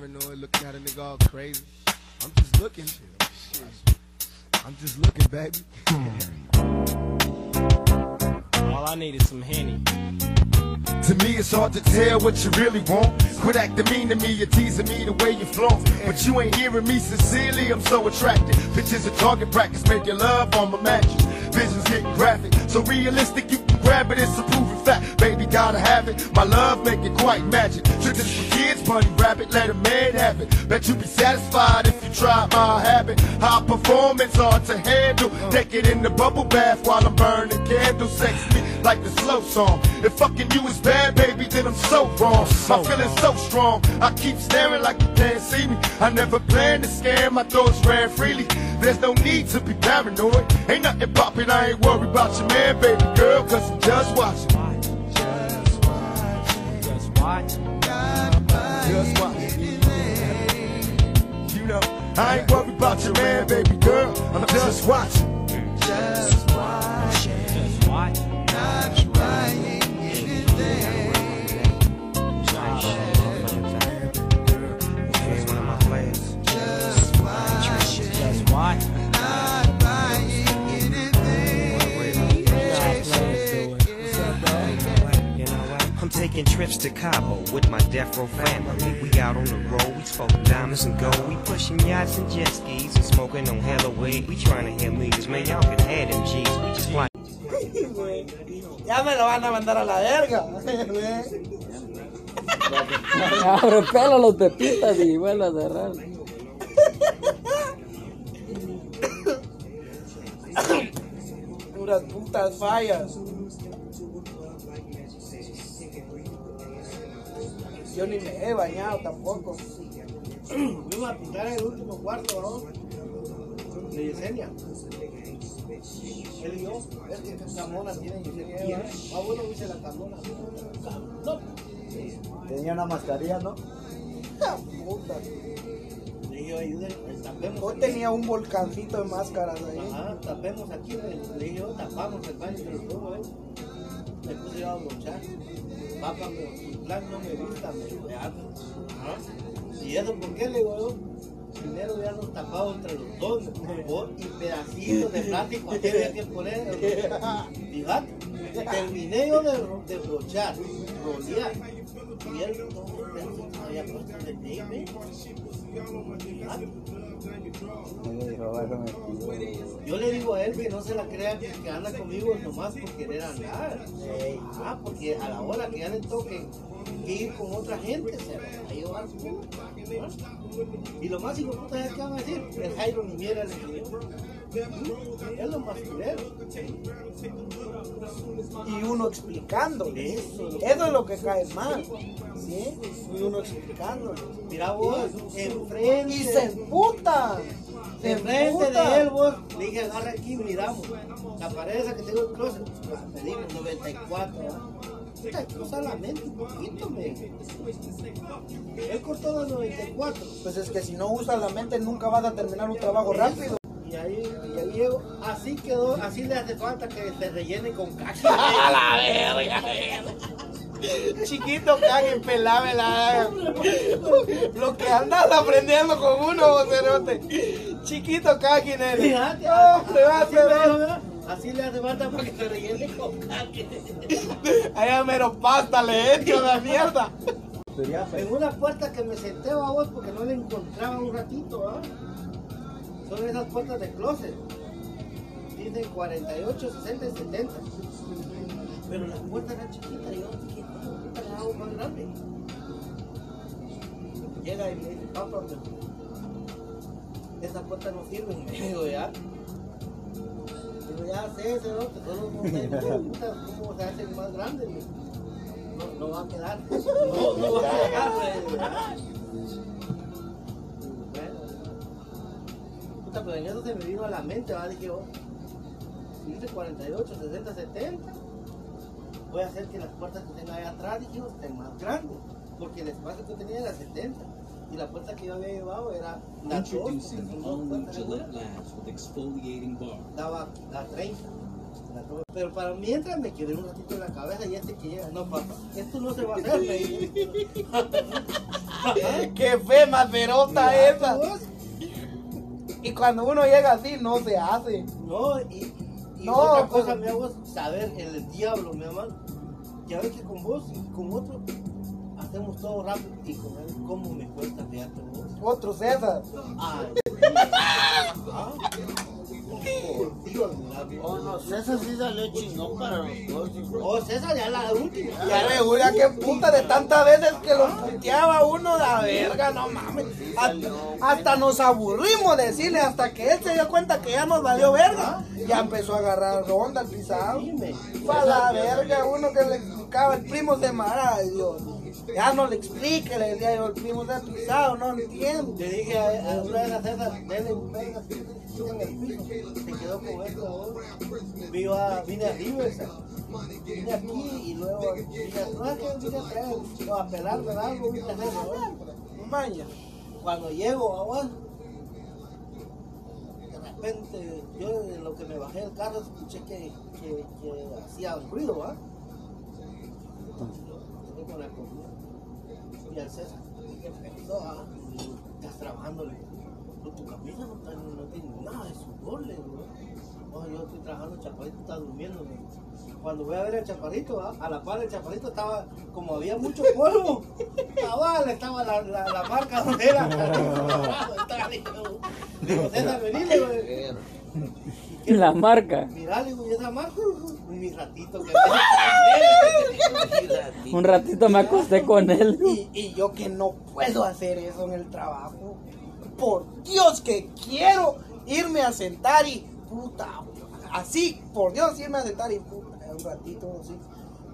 paranoid, looking at a nigga all crazy. I'm just looking. I'm just looking, baby. All I need is some Henny. To me, it's hard to tell what you really want. Quit acting mean to me, you're teasing me the way you flaunt. But you ain't hearing me sincerely, I'm so attracted. Bitches a target practice, making love on my mattress. Visions getting graphic, so realistic you can grab it, it's a proven fact. Baby, gotta have it, my love make it quite magic. Tricks for kids, bunny rabbit, let a man have it. Bet you be satisfied if you try my habit. High performance, hard to handle. Take it in the bubble bath while I'm burning candles. Sex me like the slow song. If fucking you is bad, baby, then I'm so wrong. My feelings so strong. I keep staring like you can't see me. I never planned to scam, my thoughts ran freely. There's no need to be paranoid. Ain't nothing poppin', I ain't worried about your man, baby girl, cause I'm just watching. Just watch. Just watching. You know, I ain't worried about your man, baby girl, I'm just watching. Taking trips to Cabo with my Defro family. We out on the road, we smoking diamonds and gold. We pushing yachts and jet skis and smoking on hella weed. We trying to hit meters, man. Y'all can have them G's. We just fly. Ya me lo van a mandar a la verga. Abre pelo los pepitas y vuelve a cerrar. Puras putas fallas. Yo ni me he bañado tampoco. Fuimos a pintar el último cuarto, ¿no? De Yesenia. Él y yo, es que Camona tiene Yesenia. Ah, bueno, dice la Camona. No. Tenía una mascarilla, ¿no? Puta. Le dije, ayuden, tapemos. Hoy aquí. tenía un volcancito de máscaras ahí. Ajá, tapemos aquí. Le dije, yo, tapamos el baño los dos, ¿eh? Puse yo a brochar. Papá, pero no me gusta, me dijo, ya. Ajá. ¿Y eso por qué? Le digo. Primero los tapado entre los dos, por- y pedacitos de plástico aquí había que poner. Fíjate, terminé yo de, ro- de brochar, rolear, y él eso había puesto de. Me. Yo le digo a él que no se la crea que, anda conmigo nomás por querer andar. Ah, porque a la hora que ya le toque que ir con otra gente, se va a llevar. Y lo más puta es que van a decir, el Jairo ni mierda le enseñó. Es lo más culero. Y uno explicándole. Eso, Eso es lo que cae mal. ¿Sí? Y uno explicándole. Mira vos, enfrente. Y se emputa. Se Enfrente de él, vos, le dije, agarra aquí, miramos. La pared esa que tengo en el closet, me dijo 94. ¿verdad? Puta, cruza la mente un poquito, me. Él cortó los 94. Pues es que si no usas la mente nunca vas a terminar un trabajo rápido. Y ahí, y ahí así quedó, así le hace falta que se rellene con caca. Chiquito, cague, pelávela. Lo que andas aprendiendo con uno, bocerote. Chiquito, cague, nene. Fíjate, te va a hacer ¿verdad? Así le hace falta para que se rellene con caca. Allá mero pasta le echo la mierda. En una puerta que me senté a vos porque no le encontraba un ratito, ¿ah? Son esas puertas de closet. Dicen 48, 60 y 70. Pero la puerta era chiquita, yo dije, puta, la hago más grande. Llega y me dice, papá, esa puerta no sirve, me digo, ya. Ya sé, ese no, que sé, puta, ¿cómo se hace más grande? me dijo. No, no va a quedar. No, no va a quedar. Bueno. Puta, pero en eso se me vino a la mente, ¿verdad? Dije, oh, si dice 48, 60, 70, voy a hacer que las puertas que tenga ahí atrás, dije, oh, estén más grandes. Porque el espacio que tenía era 70. Y la puerta que yo había llevado era la 2, porque Introducing son the dos all-new puertas Gillette iguales. Labs with exfoliating bar. Daba 30. La tuve. Pero para mientras me quedé un ratito en la cabeza y este que llega, no papá, esto no se va a hacer, me dice. Qué fe Mira, esa. vos. Y cuando uno llega así, no se hace. No, y, y No, otra pues- cosa, mi amor, saber el diablo, mi amor. Ya ves que con vos y con otro hacemos todo rápido y con él, ¿cómo me cuesta vos? Otro César. Ay, ¿Ah? Oh, no, César sí salió chingón para los dos. Oh, César ya la última. Ya me jura que puta de tantas veces que lo puteaba uno la verga, no mames. Hasta, hasta nos aburrimos de decirle hasta que él se dio cuenta que ya nos valió verga. Ya empezó a agarrar ronda al pisado. Dime. Pa' la verga, uno que le explicaba el primo de Mara, Dios. Ya no le explique, le decía yo, el primo de pisado, no entiendo. Le dije a, a una a César, dele un verga así en el piso. Se quedó con esto. vos. Vino a, vine a. Vine aquí y luego no es que vine a traer, no, a pelar, ¿verdad? Algo vine a hacer, ¿no? Maña. Cuando llego a Juan, de repente, yo de lo que me bajé del carro escuché que, que, que hacía ruido, la comida. Y al César, empezó a. Estás trabajando, le digo, "Pero tu camisa no, está, no tiene nada de sudor, le digo. No, yo estoy trabajando, el chaparrito está durmiendo. Cuando voy a ver al chaparrito, ¿va? a la par del chaparrito estaba, como había mucho polvo, cabal, estaba la, la, la marca donde era. Digo, César, La marca. Mirá, le digo, ¿y esa marca? Mi ratito que Un ratito me acosté con él. Y, y yo que no puedo hacer eso en el trabajo. Por Dios que quiero irme a sentar y puta, así, por Dios irme a sentar y puta, un ratito así.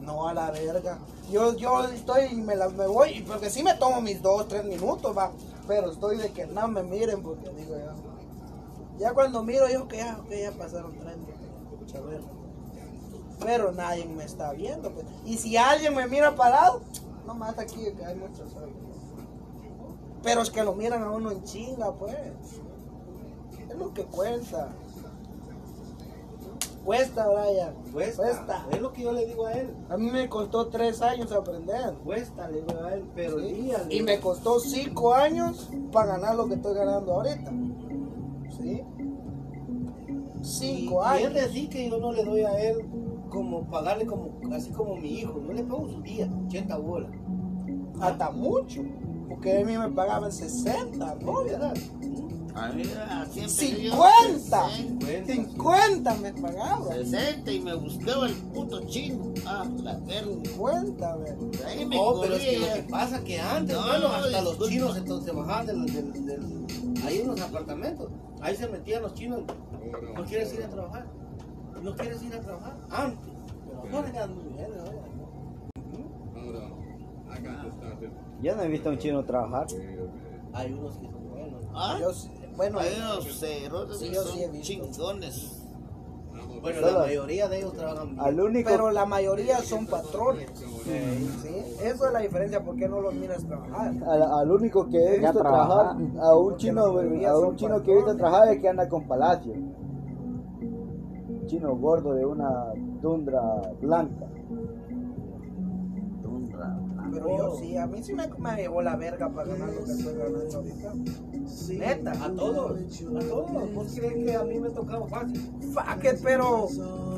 No a la verga. Yo, yo estoy, me, la, me voy, porque sí me tomo mis dos, tres minutos, va. Pero estoy de que no me miren porque digo ya. Ya cuando miro yo que ya, que ya pasaron tres minutos. Pero nadie me está viendo, pues. Y si alguien me mira parado, no mata aquí que hay muchos hoy. Pero es que lo miran a uno en chinga, pues. Es lo que cuenta. Cuesta, Brian. Cuesta, Cuesta. es lo que yo le digo a él. A mí me costó tres años aprender. Cuesta, le digo a él, pero ¿sí? día, Y me costó cinco años para ganar lo que estoy ganando ahorita. ¿Sí? Cinco y, y años. decir que yo no le doy a él como pagarle como así como mi hijo, yo le pago su día, 80 bolas. Hasta mucho. Porque a mí me pagaban 60, ¿no? ¿Verdad? A mí así empecé yo, 50. 60, 50 me pagaban. 60 y me buscaba el puto chino. Ah, la verga. 50, ve. Ahí me No, pero es que lo que pasa que antes, No, bueno, hasta los disculpa. chinos entonces bajaban del, del, del- ahí en los apartamentos, ahí se metían los chinos, no quieres ir a trabajar, no quieres ir a trabajar, antes. Yo no he visto a un chino trabajar. hay unos que son buenos. Ah, Yo, sí- bueno, hay unos cerotes Sí, que yo sí he son visto. chingones. Bueno, Solo- la mayoría de ellos trabajan bien. Al único. pero la mayoría son patrones. ¿sí? Eso es la diferencia, ¿por qué no los miras trabajar? Al, al único que he visto trabaja. trabajar, a un chino, a un chino que he visto trabajar es que anda con Palacio. Un chino gordo de una tundra blanca. Pero yo sí, a mí sí me, me llevó la verga para ganar lo que estoy ganando ahorita. Neta. A todos, a todos. ¿Vos crees que a mí me tocaba fácil? Fuck it, pero,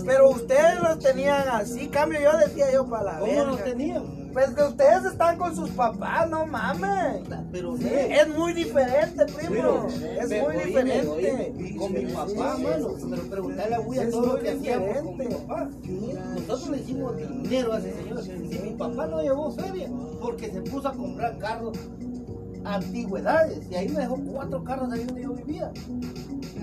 pero ustedes los tenían así. Cambio, yo decía yo para la ¿Cómo verga. los tenían? Pues que ustedes están con sus papás, no mames. Pero Sí, es muy diferente, primo. Es muy oíme, diferente. oíme, Con mi papá, Sí, mano. Pero preguntarle a Es todo lo que hacíamos con mi papá. Nosotros le hicimos dinero a ese señor. Y mi papá no llevó feria porque se puso a comprar carros antigüedades. Y ahí me dejó cuatro carros ahí donde yo vivía.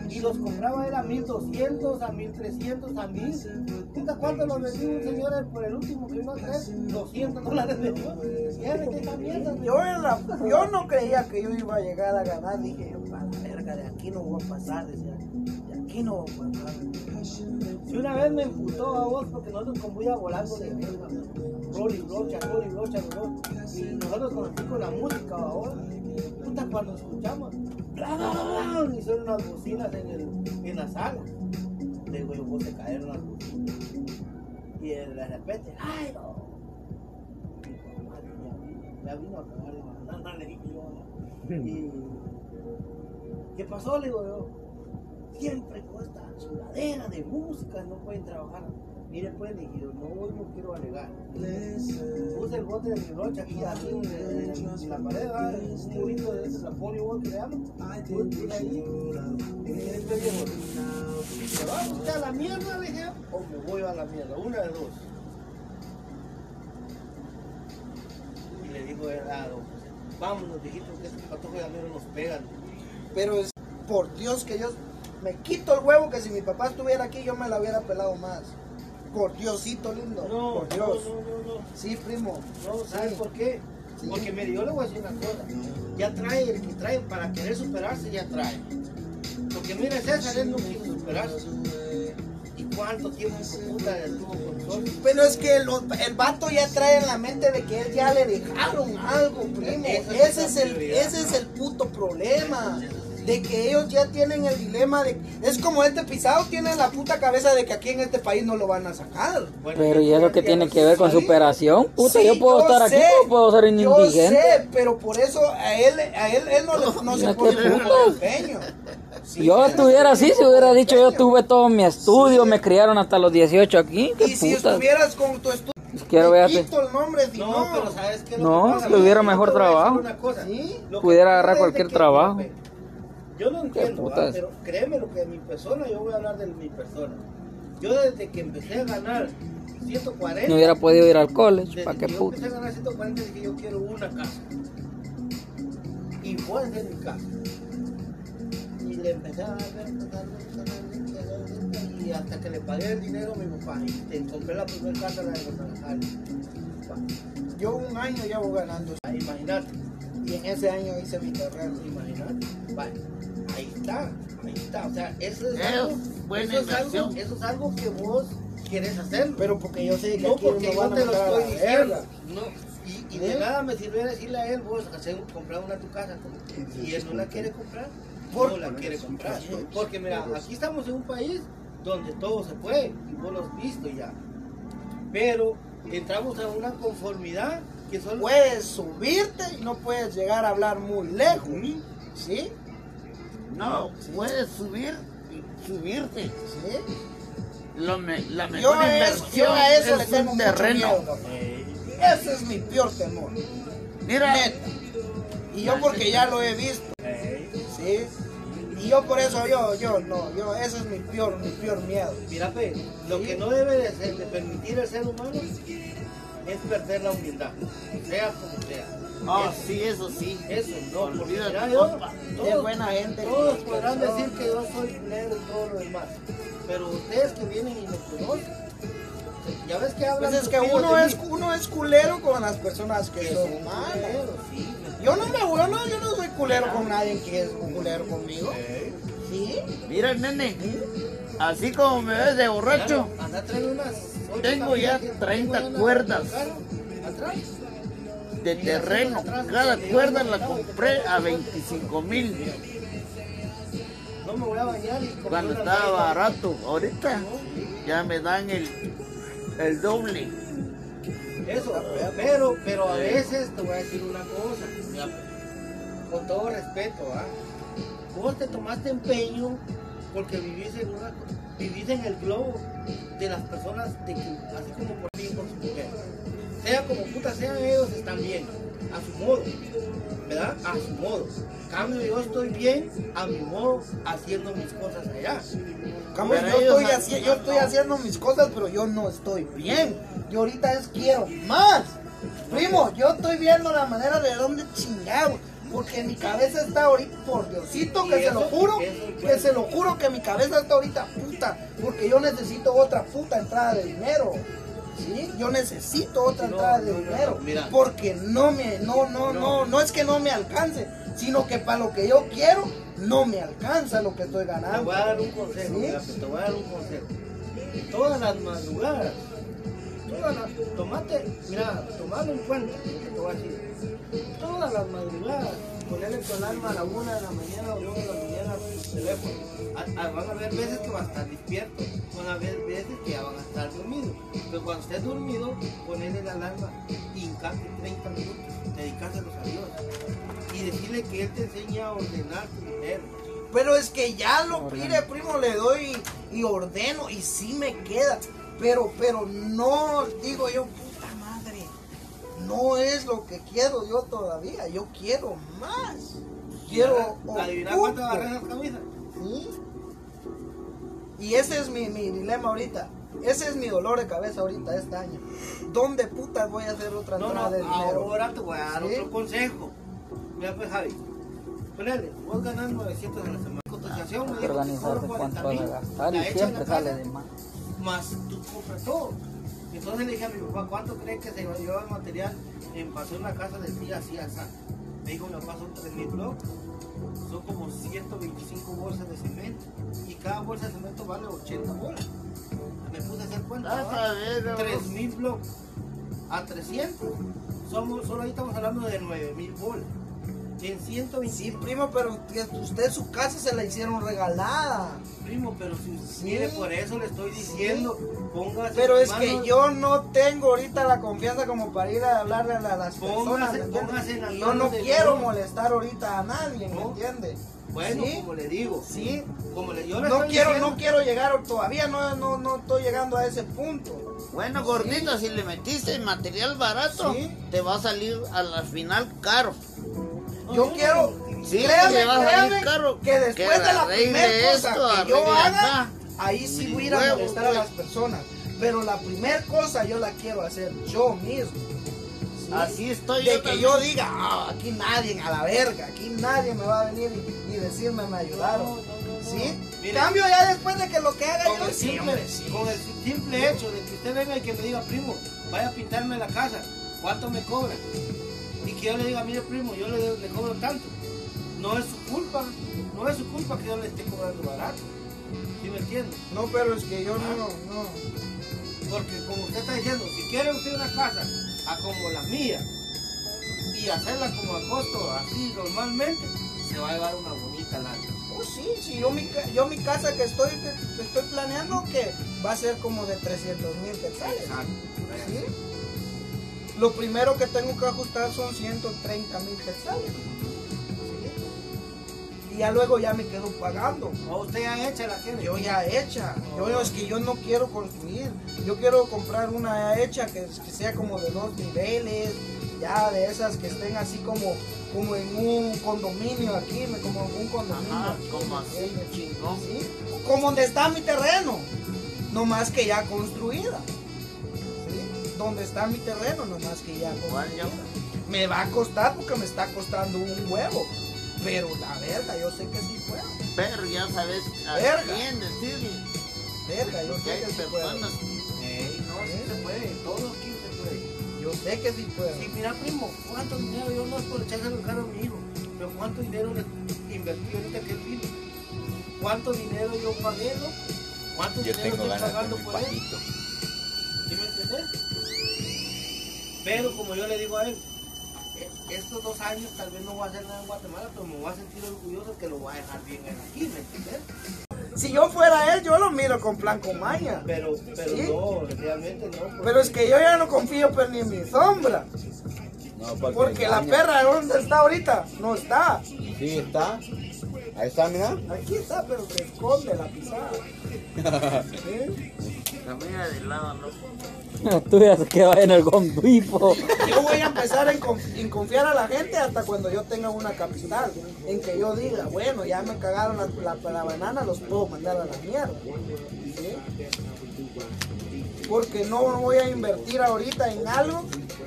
Y los compraba él a 1200, a 1300, a 1000. ¿Puta cuánto los vendió un señor por el último que vino a traer? 200 dólares de. Yo, la- yo no creía que yo iba a llegar a ganar. Dije verga, de aquí no voy a pasar. Decía, de aquí no voy a pasar. Si una vez me emputó a vos porque nosotros con Buya volando de verga, Rolly Brocha, Rolly Brocha, Rolly. Y nosotros con, la música ahora, puta cuando escuchamos, y son unas bocinas en, el, en la sala. le digo yo, vos te cayeron las Y de repente, ¡ay, no! Ya, vino a cagar la banana, le dije yo. Y, ¿qué pasó? Le digo yo. Siempre con esta chingadera de música no pueden trabajar. Mire, pues, le dije no, hoy no quiero alegar. Puse el bote de mi brocha aquí, aquí en, la pared, un murito de ese, la polywall que le llaman. Puse ahí. Y dije, este viejo, ¿se va usted a la mierda, dije, o me voy a la mierda? Una de dos. Y le dijo él a don José, vámonos, viejito, que estos patojos ya mero nos pegan. Pero es por Dios que yo me quito el huevo que si mi papá estuviera aquí yo me la hubiera pelado más. Por Diosito lindo. No, por Dios. no, no, no, no. Sí, primo. No, ¿sabes Sí. por qué? Sí. Porque mire, yo le voy a decir una cosa. Ya trae, el que trae para querer superarse, ya trae. Porque mire, César, él no quiso superarse. ¿Y cuánto tiempo con puta estuvo con nosotros? Pero es que el, el vato ya trae en la mente de que él ya le dejaron algo, primo. Ese es el, ese es el puto problema. De que ellos ya tienen el dilema de. Es como este pisado tiene la puta cabeza de que aquí en este país no lo van a sacar. Bueno, Pero y eso que tiene que ver con Sí. superación, puta, Sí, yo puedo estar aquí, pero puedo ser un yo indigente. sé, pero por eso a él, a él, él no, le, no se mucho empeño. Si yo estuviera así, si hubiera dicho yo tuve todo mi estudio, me criaron hasta los 18 aquí, qué Y si estuvieras con tu estudio, Quiero No, no. pero ¿sabes qué? es No, te mejor trabajo. una cosa. Sí. Lo que Pudiera agarrar es cualquier trabajo. Yo no entiendo, pero créeme lo que mi persona, yo voy a hablar de mi persona. Yo desde que empecé a ganar 140, No hubiera podido ir al college, ¿para qué yo puta? empecé a ganar 140 dije yo quiero una casa. Y voy a hacer mi casa. Y le empecé a dar y hasta que le pagué el dinero a mi papá y te compré la primera casa, la de Guadalajara. Yo un año llevo ganando. Imagínate. Y en ese año hice mi terreno. Imagínate. Vale. Ahí está, ahí está. O sea, eso es, Es algo, buena eso, es algo, inversión. eso es algo que vos quieres hacerlo. Pero porque yo sé que no aquí porque no yo van te lo estoy diciendo. No. Y, y de ¿Eh? nada me sirve decirle a él, vos, hacer, comprar una a tu casa. Si él no la quiere comprar, Por- no la quiere comprar. Porque mira, aquí estamos en un país donde todo se puede, y vos lo has visto ya. Pero entramos a una conformidad que solo... Puedes subirte y no puedes llegar a hablar muy lejos. ¿Sí? No, puedes subir y subirte. ¿Sí? Lo me- la Yo mejor a, eso, inversión yo a eso le es tengo un terreno. miedo. Ese es mi peor temor. Mira, Neta. Y yo porque ya lo he visto. ¿Sí? Y yo por eso, yo, yo, no, yo, ese es mi peor, mi peor miedo. Mira, pe, lo que no debe de, ser- de permitir el ser humano es perder la humildad, sea como sea. Ah, Eso, sí, eso sí. Eso, no, Olvídate, mira, yo, compa. Es todos, buena gente. todos podrán decir que yo soy culero y todo lo demás, pero ustedes que vienen y me conocen, ya ves que hablan Pues es que uno es, uno es culero con las personas que son malas. sí. Yo no me yo no, yo no soy culero con nadie que es culero conmigo. ¿Sí? Mira, nene, así como me ves de borracho, Mira, anda, trae unas Tengo ya tablillas que 30 tengo en la- cuerdas. Atrás. De terreno, cada cuerda la compré a 25 mil No me voy a bañar y compré cuando estaba barato. Ahorita ya me dan el, el doble. Eso, pero, pero a veces te voy a decir una cosa, con todo respeto, ¿ah? Vos te tomaste empeño porque vivís en una, vivís en el globo de las personas de que, así como por mí con su mujer. Sea como puta sean ellos están bien, a su modo, ¿verdad? A su modo. Cambio yo estoy bien a mi modo haciendo mis cosas allá. Cambio, yo, estoy haci- yo estoy haciendo mis cosas, pero yo no estoy bien. Yo ahorita es quiero más. Primo, yo estoy viendo la manera de dónde chingado. Porque mi cabeza está ahorita, por Diosito, que se lo juro, que se lo juro que mi cabeza está ahorita puta. Porque yo necesito otra puta entrada de dinero. ¿Sí? Yo necesito otra entrada de dinero. Porque no me, no, no, no, No. es que no me alcance, sino que para lo que yo quiero, no me alcanza lo que estoy Te ganando. voy a dar un consejo, ¿Sí? mira, te voy a dar un consejo. Todas las madrugadas, conmigo, Ana, tomate, mira, tomalo en cuenta, te voy a decir. Todas las madrugadas, ponerle tu alarma a la una de la mañana o dos de la mañana a tu teléfono. A- a- van a haber veces que va a estar despierto, van a haber veces que ya van a estar dormidos. Pero cuando estés dormido, ponerle la alarma y hincarte 30 minutos, dedicárselos a Dios. Y decirle que Él te enseña a ordenar tu dinero. Pero es que ya lo pide, primo, le doy y ordeno y sí me queda. Pero, pero no digo yo, no es lo que quiero yo todavía. Yo quiero más. Quiero. ¿Adivinar cuánto agarras las camisas? Sí. Y ese es mi, mi dilema ahorita. Ese es mi dolor de cabeza ahorita este año. ¿Dónde putas voy a hacer otra No, entrada no, de dinero? ahora te voy a dar ¿Sí? otro consejo. Mira pues Javi, ponele, vos ganas 900 a la semana. Cotización me dijo, cuánto 40 vas a mil, gastar y la echa en siempre la sale casa, de más. Más tú compras todo. Entonces le dije a mi papá, ¿cuánto crees que se lleva el material en pasó una casa del día así así? Me dijo, mi papá son 3 mil blocos. Son como 125 bolsas de cemento. Y cada bolsa de cemento vale 80 bolas. Me puse a hacer cuenta. Vas a ver, vamos. 3 mil blocos a 300. Somos, solo ahí estamos hablando de 9 mil bolas. En 125. Sí, primo, pero usted su casa se la hicieron regalada. Primo, pero si mire, por eso le estoy diciendo, póngase Pero es manos- que yo no tengo ahorita la confianza como para ir a hablarle a la- las Póngase- personas. póngase en las Y yo no quiero Dios. molestar ahorita a nadie, ¿me ¿No? entiende? Bueno, ¿Sí? como le digo, Sí. como le, yo le No quiero, diciendo, no quiero llegar, todavía no, no, no estoy llegando a ese punto. Bueno, gordito, si le metiste material barato, Sí. te va a salir a la final caro. Yo quiero, Sí, créame, créame, caro. que después de la primera cosa esto, que yo haga, acá. ahí sí voy a ir a Huevo, molestar a las personas. Pero la primera cosa yo la quiero hacer yo mismo. ¿sí? Así estoy de yo que también. yo diga, "Ah, aquí nadie, a la verga, aquí nadie me va a venir y, y decirme me ayudaron. ¿Sí? Mire. Cambio ya después de que lo que haga con yo el, sí, simple, hombre, sí. con el simple hecho de que usted venga y que me diga, primo, vaya a pintarme la casa, ¿cuánto me cobra? Y que yo le diga, mire primo, yo le, le cobro tanto. No es su culpa, no es su culpa que yo le esté cobrando barato. ¿Sí me entiende? No, pero es que yo no, no. Porque como usted está diciendo, si quiere usted una casa a como la mía y hacerla como a costo así normalmente, se va a llevar una bonita lana. Oh, sí, sí, yo mi, yo mi casa que estoy, que, que estoy planeando que va a ser como de 300 mil quetzales. ¿sí? Lo primero que tengo que ajustar son 130 mil quetzales. Y ya luego ya me quedo pagando. O usted ya hecha la tiene. Yo ya hecha. Yo es que yo no quiero construir. Yo quiero comprar una hecha que, que sea como de dos niveles. Ya de esas que estén así como, como en un condominio aquí, como en un condominio. Ajá, como ¿me así, entiendes? chingón. Sí, Como donde está mi terreno. No más que ya construida. ¿Sí? Donde está mi terreno, no más que ya construida. Me va a costar porque me está costando un huevo. Pero la verga, yo sé que sí puedo. Pero ya sabes a Verga. quién decirle. Verga, yo Porque sé que sí puedo. Ey, no, sí se puede, todo aquí se puede. Yo sé que sí puedo. Y mira, primo, ¿cuánto dinero yo no es por echarse el carro a mi hijo? Pero ¿cuánto dinero le invertí ahorita que él vino? ¿Cuánto dinero yo pagué, no? ¿Cuánto Yo dinero tengo estoy ganas de pagando por él? ¿Sí me entiendes? Pero como yo le digo a él, "E- estos dos años tal vez no voy a hacer nada en Guatemala, pero me voy a sentir orgulloso que lo voy a dejar bien aquí, ¿me entiendes? Si yo fuera él, yo lo miro con plan con maña. Pero, pero ¿Sí? no, realmente no. Pero es que yo ya no confío pero ni en mi sombra. No, Porque la perra, ¿dónde está ahorita? No está. Sí, está. Ahí está, mira. Aquí está, pero se esconde la pisada. ¿Sí? Camina de lado, ¿no? Tú ya se queda en el gonduipo. Yo voy a empezar en confiar a la gente hasta cuando yo tenga una capital. En que yo diga, bueno, ya me cagaron la, la- la banana, los puedo mandar a la mierda. ¿Sí? Porque no voy a invertir ahorita en algo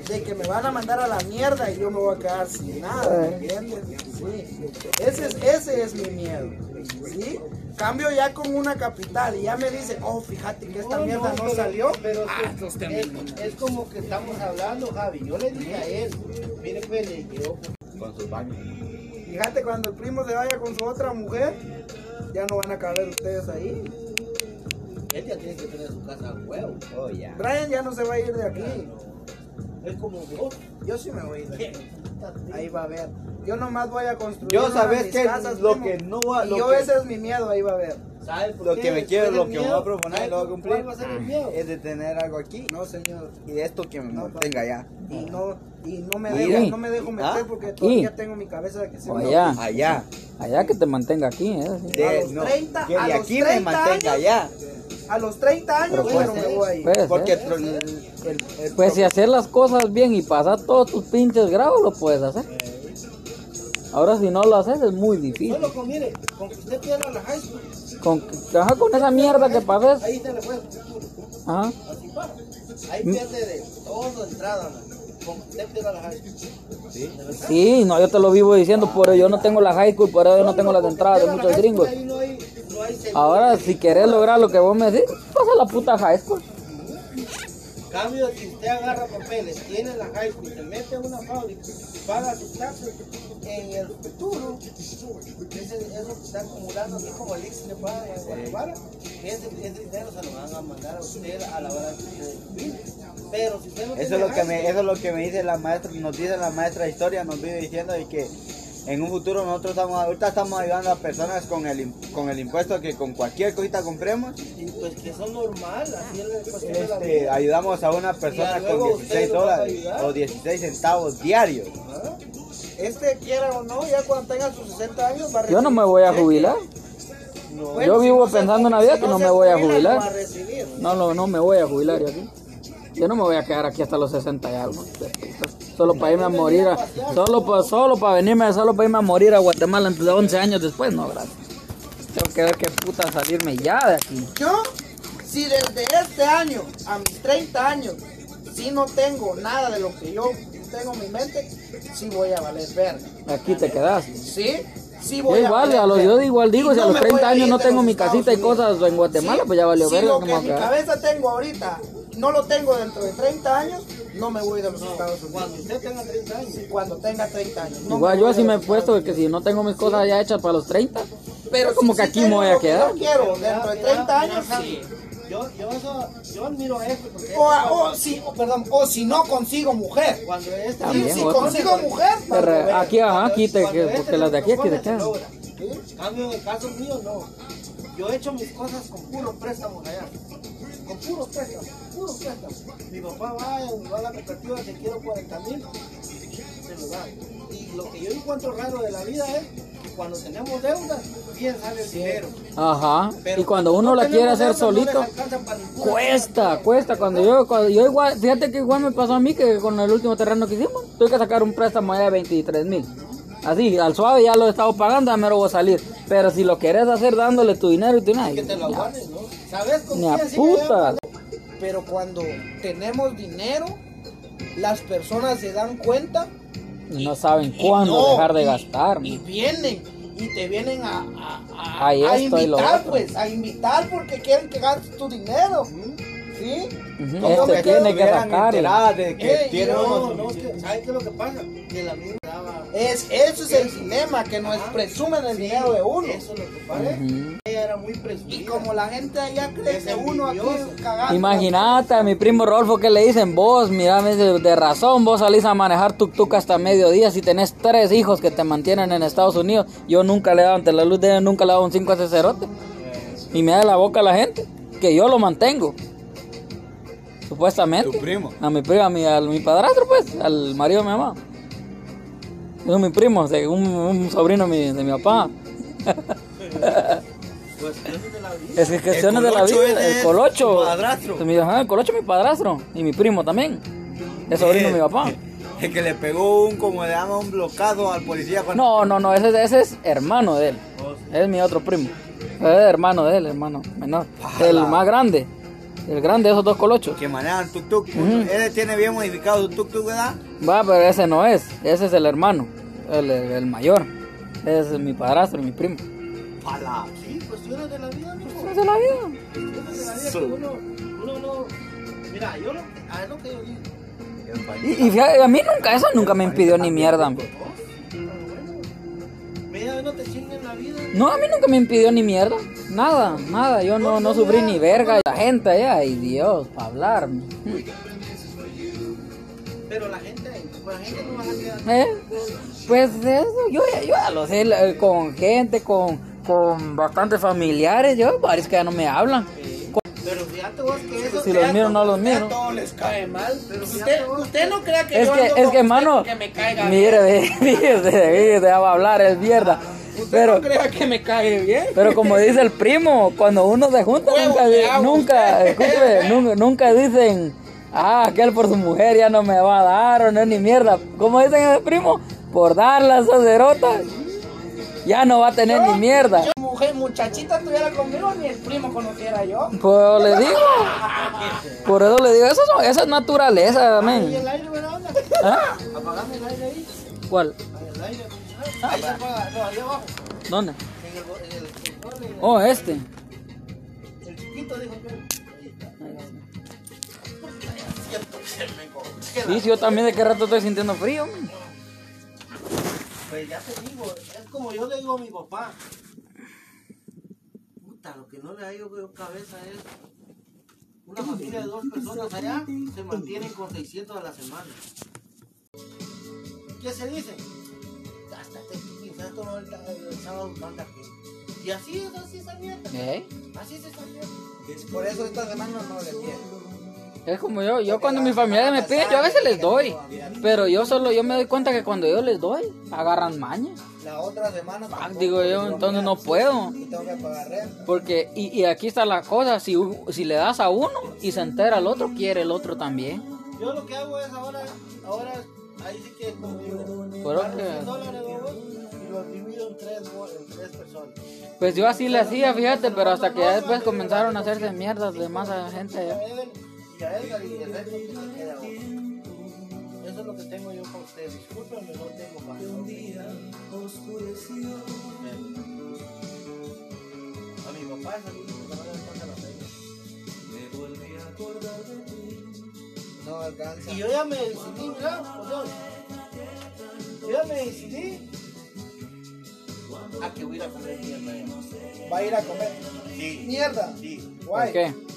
de que me van a mandar a la mierda y yo me voy a quedar sin nada, ¿me entiendes? Sí. Ese es, ese es mi miedo. ¿Sí? Cambio ya con una capital y ya me dice, oh, fíjate que esta No, mierda no, no, pero- salió. pero es Ah, es, amigo. es como que estamos hablando, Javi. Yo le dije a él, mire, pues le Con sus baños. Fíjate, cuando el primo se vaya con su otra mujer, ya no van a caber ustedes ahí. Él ya tiene que tener su casa a huevo. Oh. Brian ya no se va a ir de aquí. Es como vos. Yo sí me voy a ir. Ahí va a ver. Yo nomás voy a construir. Yo sabes que casas, lo que no va, lo yo que- ese es mi miedo, ahí va a ver. ¿Sabes por Lo qué? que me quiero, ¿Cuál lo que me voy a proponer y ¿Sabes lo voy a cumplir ¿Cuál va a ser el miedo? es de tener algo aquí No, señor. y esto que me No, mantenga allá. Y no, y no me dejo, no me dejo meter ¿Ah? porque todavía Y- tengo mi cabeza de que se O me- allá, Allá. allá que te mantenga aquí, ¿eh? De, A los no, 30, que a de los aquí me 30 mantenga años. allá. A los 30 años, Pero bueno, puede me voy a ir. Puede Porque el, el- el- Pues si hacer las cosas bien y pasar todos tus pinches grados, lo puedes hacer. Ahora si no lo haces es muy difícil. Solo con, mire, con que usted pierda la high school, Con, ajá, con esa mierda que pases. ahí se le fue. Ajá. Así para. Ahí pierde de todo entrada, man. Con que usted pierda la high school. ¿Sí? Sí, no, yo te lo vivo diciendo, pero yo no tengo la high school, por eso yo no tengo las entradas de muchos gringos. Ahora, si querés lograr lo que vos me decís, pasa la puta high school. Cambio, si usted agarra papeles, tiene la high school, se mete a una fábrica, paga sus taxes, en el futuro, ese, eso que está acumulando así como el Ix le paga en Guatemala, ese, ese dinero se lo van a mandar a usted a la hora usted jubile. Pero si usted no Eso es lo que me, eso es lo que me dice la maestra, nos dice la maestra de historia, nos vive diciendo de que en un futuro nosotros estamos, ahorita estamos ayudando a personas con el, con el impuesto que con cualquier cosita compremos, y pues que son normal, así es la cuestión de la este, vida. ayudamos a una persona con ustedes 16 lo van a dólares o 16 centavos diarios. ¿Ah? Este quiera o no, ya cuando tenga sus 60 años va a Yo no recibir me voy a jubilar. Bueno, Yo si vivo no pensando en la vida si que no me voy a jubila, jubilar. a recibir. No, no, no me voy a jubilar yo aquí. Yo no me voy a quedar aquí hasta los 60 y algo. Solo para irme a morir, a- solo para solo para venirme, solo para irme a morir a Guatemala entre 11 años después, no, gracias. Tengo que ver qué puta salirme ya de aquí. Yo, si desde este año a mis 30 años, si no tengo nada de lo que yo tengo en mi mente, sí voy a valer verga. Aquí te quedas. ¿Sí? Sí voy a igual, valer a los, yo igual digo, si a los me voy 30 a años no tengo mi casita y cosas en Guatemala, Sí, pues ya valió si verga, lo que en a mi cabeza tengo ahorita, no lo tengo dentro de 30 años, no me voy de los Estados Unidos. Cuando usted tenga 30 años. Cuando tenga 30 años. no Igual yo así me he puesto que si no tengo mis cosas ya hechas para los 30, Pero como si- que aquí me voy a quedar. Yo quiero dentro de mira, 30 mira, años, Javi, Yo, yo, eso, yo admiro esto porque O, o si, o, perdón, o si no consigo mujer. cuando este También, si otro. consigo mujer, re- cuando- aquí, ajá, aquí te, este porque las de aquí, aquí propone, quedan. Cambio en el caso mío, no. Yo he hecho mis cosas con puros préstamos allá. Con puros préstamos, puros préstamos. Mi papá va, va a la cooperativa, te quiero 40 mil, se lo da. Y lo que yo encuentro raro de la vida es que cuando tenemos deudas, bien sale el dinero. Ajá. Pero Y cuando uno no la quiere hacer les solito, cuesta, cuesta. Cuando yo, cuando yo igual, fíjate que igual me pasó a mí que con el último terreno que hicimos, tuve que sacar un préstamo allá de 23 mil. Así, al suave ya lo he estado pagando, ya me lo voy a salir. Pero si lo quieres hacer dándole tu dinero y tu dinero, que te lo ya, aguanten, ¿no? ¿Sabes con ni a quién sí puta. Pero cuando tenemos dinero, las personas se dan cuenta Y no saben y cuándo no, dejar de y- gastar. Y vienen, y te vienen a, a, a- esto invitar, pues, a invitar porque quieren que gastes tu dinero. ¿Sí? Ujú, Como Este que tiene que enteradas de que Eh, tiene No, unos- no, es que, ¿sabes qué es lo que pasa? Que la misma daba. Es, eso es el dilema, que nos presumen el dinero de uno. Eso es lo que pasa. Ujú. Ella era muy presumida. Y como la gente allá cree Es que uno aquí cagando. Imagínate a mi primo Rolfo que le dicen vos, mira, me dice, de razón vos salís a manejar tuk tuk hasta mediodía si tenés tres hijos que te mantienen en Estados Unidos. Yo nunca le he dado ante la luz de ellos, nunca le he dado un 5 a ese cerote. Y me da la boca a la gente que yo lo mantengo. Supuestamente. Tu primo. A mi primo, a mi, a mi padrastro pues, al marido de mi mamá. Es mi primo, de un, un sobrino de mi, de mi papá. Cuestiones de la vida. Es que cuestiones de la vida. El colocho. padrastro. Mi, ajá, el colocho es mi padrastro. Y mi primo también. Es sobrino de mi papá. El que le pegó un, como le llama, un bloquado al policía cuando... No, no, no, ese, ese es hermano de él. Es mi otro primo. Es hermano de él, hermano menor. El más grande. El grande de esos dos colochos. Que manejan tuk tuk. Él tiene bien modificado su tuk tuk, ¿verdad? Va, pero ese no es. Ese es el hermano. El, el- el mayor. Ese es mi padrastro mi primo. Pala. Sí, cuestiones de la vida, amigo. Esa es la vida. Cuestiones de la vida uno, uno no. Mira, yo lo, a lo que yo digo. Y, a mí nunca, eso nunca me impidió ni mierda. No te chingue en la vida. No, a mí nunca me impidió ni mierda. Nada, nada. Yo no, no sufrí ni verga. La gente allá, ay Dios, para hablar. Pero la gente, pues la gente no va a quedar. Eh, Pues eso, yo, ya- yo ya lo sé, con gente, con, con bastantes familiares. Yo, varios que ya no me hablan. Pero fíjate vos que eso Si los miro, no los miro. A todos les cae mal. Pero usted, usted no crea que Es yo que, ando es con que, mano, porque me caiga mire, fíjese, ya va a hablar, es mierda. Usted Pero, no crea que me cae bien. pero como dice el primo, cuando uno se junta, Huevo nunca, nunca, escuche, nunca, nunca dicen, ah, aquel por su mujer ya no me va a dar o no ni mierda. Como dicen el primo, por dar la sacerota, ya no va a tener ni mierda. Yo, mujer, muchachita estuviera conmigo, ni el primo conociera yo. Pues le digo, por eso le digo, eso, son- esa es naturaleza, ¿Y men. el aire? ¿Ah? Apagame el aire ahí. ¿Cuál? El aire. Ahí se apaga, no, ahí abajo. ¿Dónde? En el, en el en el- Oh, este. el chiquito dijo que. Ahí está. Sí, sí, yo también de qué rato estoy sintiendo frío. Pues ya te digo, es como yo le digo a mi papá. Puta, lo que no le da yo yo cabeza es. Una familia de dos personas allá se mantienen con 600 a la semana. ¿Qué se dice? Gástate tu quinceaños ahorita el sábado manda aquí. Y así es, así es esa mierda. ¿Eh? Así es esa mierda. Por eso esta semana no le quiero. Es como yo, yo cuando mis familiares me piden, yo a veces les doy. Pero yo solo, yo me doy cuenta que cuando yo les doy, agarran maña. La otra semana. Ah, digo yo, entonces no puedo. y Tengo que pagar renta. Porque, y, y aquí está la cosa, si, si le das a uno y se entera el otro, quiere el otro también. Yo lo que hago es ahora, ahora, ahí sí que como Pero que- 100 dólares ¿no? y los divido en tres, en tres personas. Pues yo así le hacía, fíjate, pero hasta que ya después comenzaron a hacerse mierdas de más gente Y allá. a a Edgar y el resto que se queda a uno. Eso es lo que tengo yo con ustedes. Discúlpenme, no tengo más. A mi papá es el único que no le alcanza la feria. No alcanza. Y yo ya me decidí, mira, por Dios. Yo ya me decidí a que voy a ir a comer mierda. Va a ir a comer. Sí. Mierda. Sí. ¿Por Guay. qué?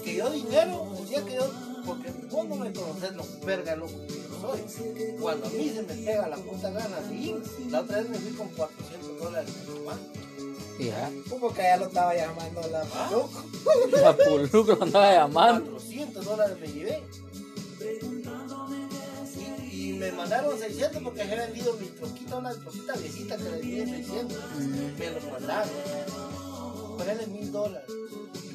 Porque yo dinero, el día que yo, porque vos no me conoces lo verga loco que yo soy. Cuando a mí se me pega la puta gana de ir, la otra vez me fui con 400 dólares de mamá. Como que ya lo estaba llamando la Ah. Paluco. la puluco lo andaba llamando. 400 dólares me llevé. Y, y me mandaron 600 porque había vendido mi troquita, una troquita viejita que le di en 600. Me lo mandaron. Ponele mil dólares.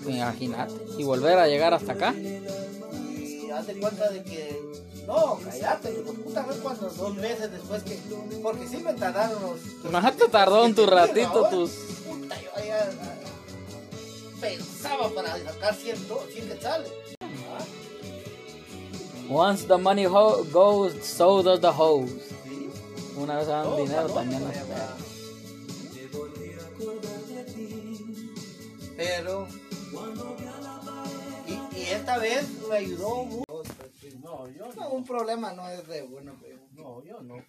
Imagínate. Y volver a llegar hasta acá. Y de cuenta de que. No, de puta, ver cuando dos meses después que. Porque sí me tardaron los. Ajá, te tardó un tu ratito tus. Puta, yo allá. Pensaba para sacar 100, do- 100 quetzales. Once the money goes, so does the hose. Sí. Una vez dan No, dinero no, también no, va. Pero. Y, esta vez me ayudó mucho. No, yo No, no. un problema no es de pero. No, yo no.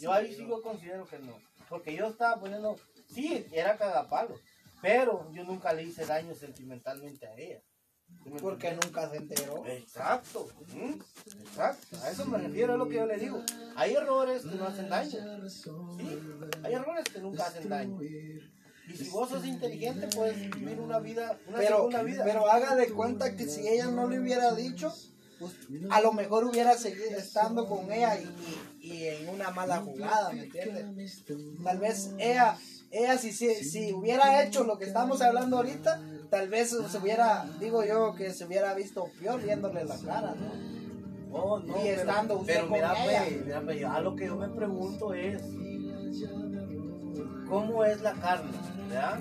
Yo ahí sí yo considero que no. Porque yo estaba poniendo. Sí, era cagapalo. Pero yo nunca le hice daño sentimentalmente a ella. ¿Sí me Porque nunca se enteró. Exacto. Exacto. A eso me refiero, es lo que yo le digo. Hay errores que no hacen daño. ¿sí? Hay errores que nunca hacen daño. Y si vos sos inteligente, puedes vivir una vida, una Pero, segunda vida. pero haga de cuenta que si ella no le hubiera dicho, pues, a lo mejor hubiera seguido estando con ella y, y- en una mala jugada, ¿me entiendes? Tal vez ella, ella si, si, si hubiera hecho lo que estamos hablando ahorita, tal vez se hubiera, digo yo, que se hubiera visto peor viéndole la cara, ¿no? No, y pero- estando usted pero con mira, ella. pues, mira, pues, ya lo que yo me pregunto es ¿cómo es la carne? ¿Verdad?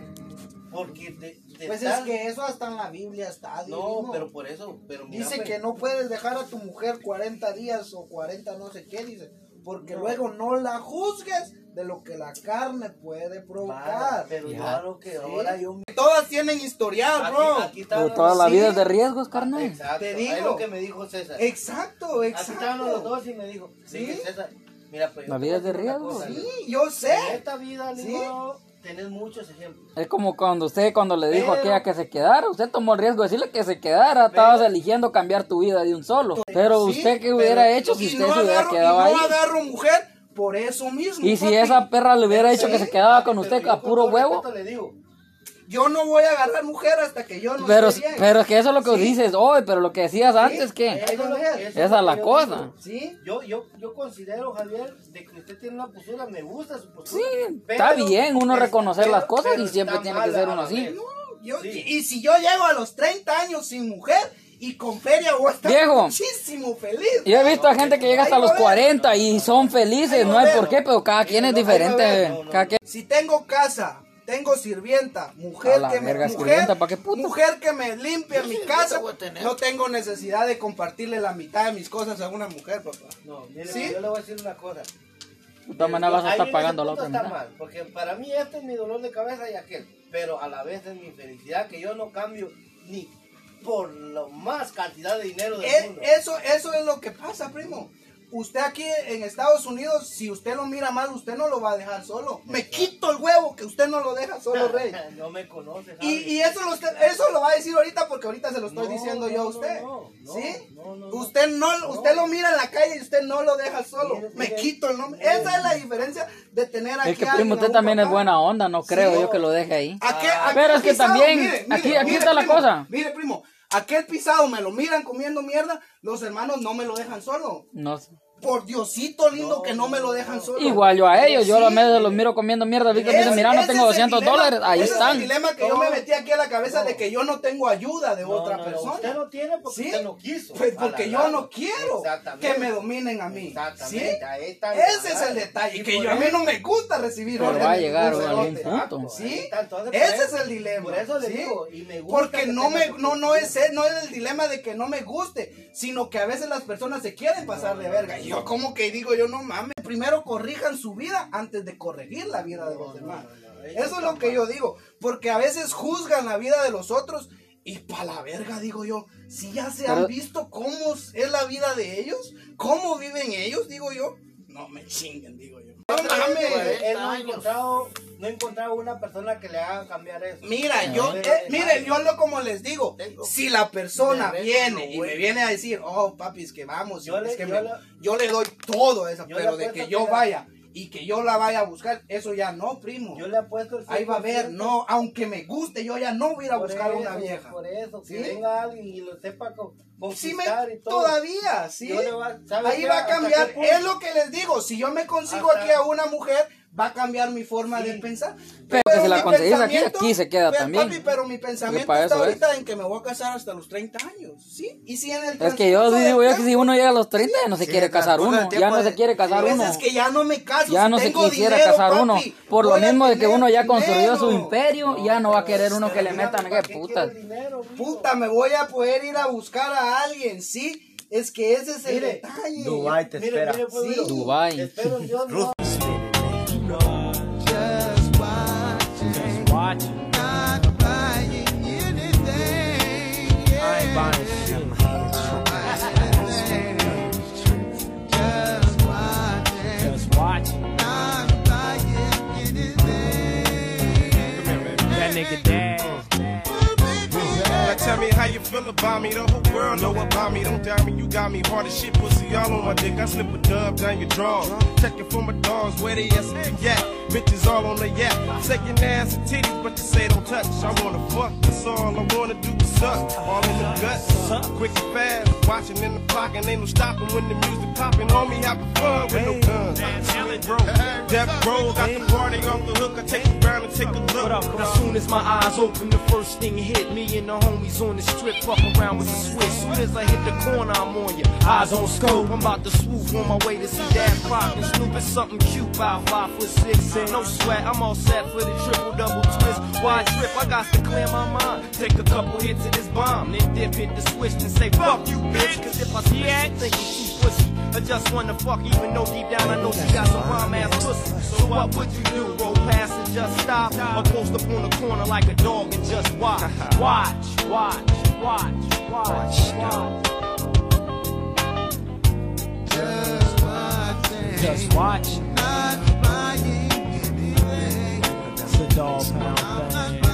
Porque te, te Pues estás- es que eso hasta en la Biblia está. no, divino. pero por eso, pero mira, Dice pues, que no puedes dejar a tu mujer 40 días o 40 no sé qué, dice. Porque No. luego no la juzgues de lo que la carne puede vale, provocar. pero lo que ahora yo Todas tienen historial, aquí, bro. aquí Pero estaban toda la sí. vida es de riesgos, carnal. Exacto, Te es digo. lo que me dijo César. Exacto, Aquí estaban los exacto. dos y me dijo, ¿Sí? dije, César, Mira, pues, La vida es de decir una riesgo. cosa, Sí, yo sé. En esta vida, Sí. Tenés muchos ejemplos. Es como cuando usted, cuando le dijo a Pero- aquella que se quedara, usted tomó el riesgo de decirle que se quedara, estabas eligiendo cambiar tu vida de un solo. Pero Sí, usted qué pero- hubiera hecho si usted no se hubiera agarro- quedado y ahí. no agarro mujer por eso mismo. Y si esa perra le hubiera dicho que se quedaba con usted a puro huevo. Le digo, Yo no voy a agarrar mujer hasta que yo no Pero, esté bien. pero es que eso es lo que dices hoy, pero lo que decías antes, ¿qué? Ver. eso Esa es la cosa. digo. ¿Sí? Yo, yo, yo considero, Javier, de que usted tiene una postura, me gusta su postura. Sí, pero- está bien uno pero- reconocer las pero- cosas pero y siempre tiene que ser uno así. vez. Yo- Sí. Y si yo llego a los 30 años sin mujer y con feria voy a estar Viejo. muchísimo feliz. Yo he visto a gente que llega hasta los a ver. 40 y son felices, no a hay por qué, pero cada quien es diferente. No, no, cada quien- Si tengo casa, tengo sirvienta, mujer la que me mujer, sirvienta, ¿pa' qué putas? mujer que me limpia mi casa, no tengo necesidad de compartirle la mitad de mis cosas a una mujer, papá. No, mire, ¿Sí? yo le voy a decir una cosa. De todas maneras vas a estar pagando la otra mal, porque para mí este es mi dolor de cabeza y aquel, pero a la vez es mi felicidad que yo no cambio ni por la más cantidad de dinero del Eh, mundo. eso, eso es lo que pasa, primo. Usted aquí en Estados Unidos, si usted lo mira mal, usted no lo va a dejar solo. Me quito el huevo que usted no lo deja solo, rey. no me conoce. Y, Javi. y eso, lo, usted- eso lo va a decir ahorita porque ahorita se lo estoy No, diciendo no, yo a usted. no, no, ¿Sí? no, no, no. usted no, usted lo mira en la calle y usted no lo deja solo. Mire, Me mire. quito el nombre. Esa es la diferencia de tener aquí Es que a primo, a usted también es buena onda, no creo Sí. yo que lo deje ahí. Aquel- Ah, aquel pero es que también, aquí- aquí está la cosa. Mire, primo, aquel pisado me lo miran comiendo mierda, los hermanos no me lo dejan solo. No. Por Diosito lindo que no me lo dejan solo. Igual yo a ellos, yo a Sí. los miro comiendo mierda, Víctor dice, mira, no tengo es el 200 dilema- dólares, ahí ese están. Es el dilema que yo me metí aquí a la cabeza de que yo no tengo ayuda de No, otra persona. Usted no tiene porque ¿Sí? usted no quiso. Pues porque yo no quiero que me dominen a mí. ¿Sí? Exactamente, ahí está el Ese es el detalle, Y que yo, a mí no me gusta recibir Pero va a llegar un a algún punto. ¿Sí? Ese es el dilema. Por eso le ¿sí? digo, y me gusta Porque que no me no no es no es el dilema de que no me guste, sino que a veces las personas se quieren pasar de verga. Yo como que digo yo no mames, primero corrijan su vida antes de corregir la vida de los demás. Eso es lo que yo digo, porque a veces juzgan la vida de los otros y pa la verga digo yo, si ya se han visto cómo es la vida de ellos, cómo viven ellos, digo yo, no me chinguen, digo yo. No mames. Él no ha encontrado, no ha encontrado una persona que le haga cambiar eso. Mira, yo, eh, mire, yo lo como les digo, si la persona viene y me viene a decir, oh papi, es que vamos, Yo es le- que yo me- yo le doy todo Yo pero de que yo vaya y que yo la vaya a buscar, eso ya no, primo. Yo le apuesto el Ahí va a ver, 100%. no, aunque me guste, yo ya no voy a ir a buscar a eso, una vieja. Por eso, que ¿Sí? venga alguien y lo sepa Sí me, conquistar y todo. todavía, sí. Yo le va- ¿sabe Ahí va a ¿Hasta cambiar, es lo que les digo, si yo me consigo Hasta- aquí a una mujer, va a cambiar mi forma de pensar. Pero que si la conseguís aquí, aquí se queda pero, también. Papi, pero mi pensamiento para está eso es. ahorita en que me voy a casar hasta los 30 años, ¿sí? Y si en el Es que yo digo yo que si uno llega a los 30 ya no se Sí, quiere casar uno, ya no se quiere casar uno. es que ya no me caso. Ya si no se quisiera dinero, casar uno. papi, Por lo mismo de que uno ya construyó su dinero. imperio, ya no va a querer uno que le metan, ¿para qué mijo? Puta, me voy a poder ir a buscar a alguien, ¿sí? Es que ese es el Mire, detalle. Dubai te Mire, espera. mire, pues, Sí. Dubai. Espero watch. Not buying anything. Yeah. I ain't buying shit. Just watching. Just anything. That nigga dad feel about me. The whole world know about me. Don't doubt me. You got me hard as shit. Pussy all on my dick. I slip a dub down your draw. Checking for my dogs. Where they at? Yeah. Bitches all on the yap. Shaking ass and titties, but you say don't touch. I wanna fuck. That's all I wanna do is suck. All in the guts. Quick and fast. Watching in the clock, and Ain't no stopping when the music popping. Homie, having fun with no guns. Bro, Death Row got the party off the hook. I take you round and take a look. What? As soon as my eyes open, the first thing hit me and the homies on the strip. Fuck around with the switch. Soon as I hit the corner, I'm on you. Eyes on scope. I'm about to swoop on my way to see that Croc and Snoop. It's something cute, about five foot six. No sweat, I'm all set for the triple double twist. Why trip? I got to clear my mind. Take a couple hits of this bomb, then dip, hit the switch and say fuck you, bitch. Cause if I switch, you think you too pussy. I just wanna fuck, even though deep down I know she got some bomb ass pussy. So what would you do? Roll past and just stop? Or post up on the corner like a dog and just watch? Watch, watch, watch, watch, watch. Just watching. Just watch. It's a dog pound thing.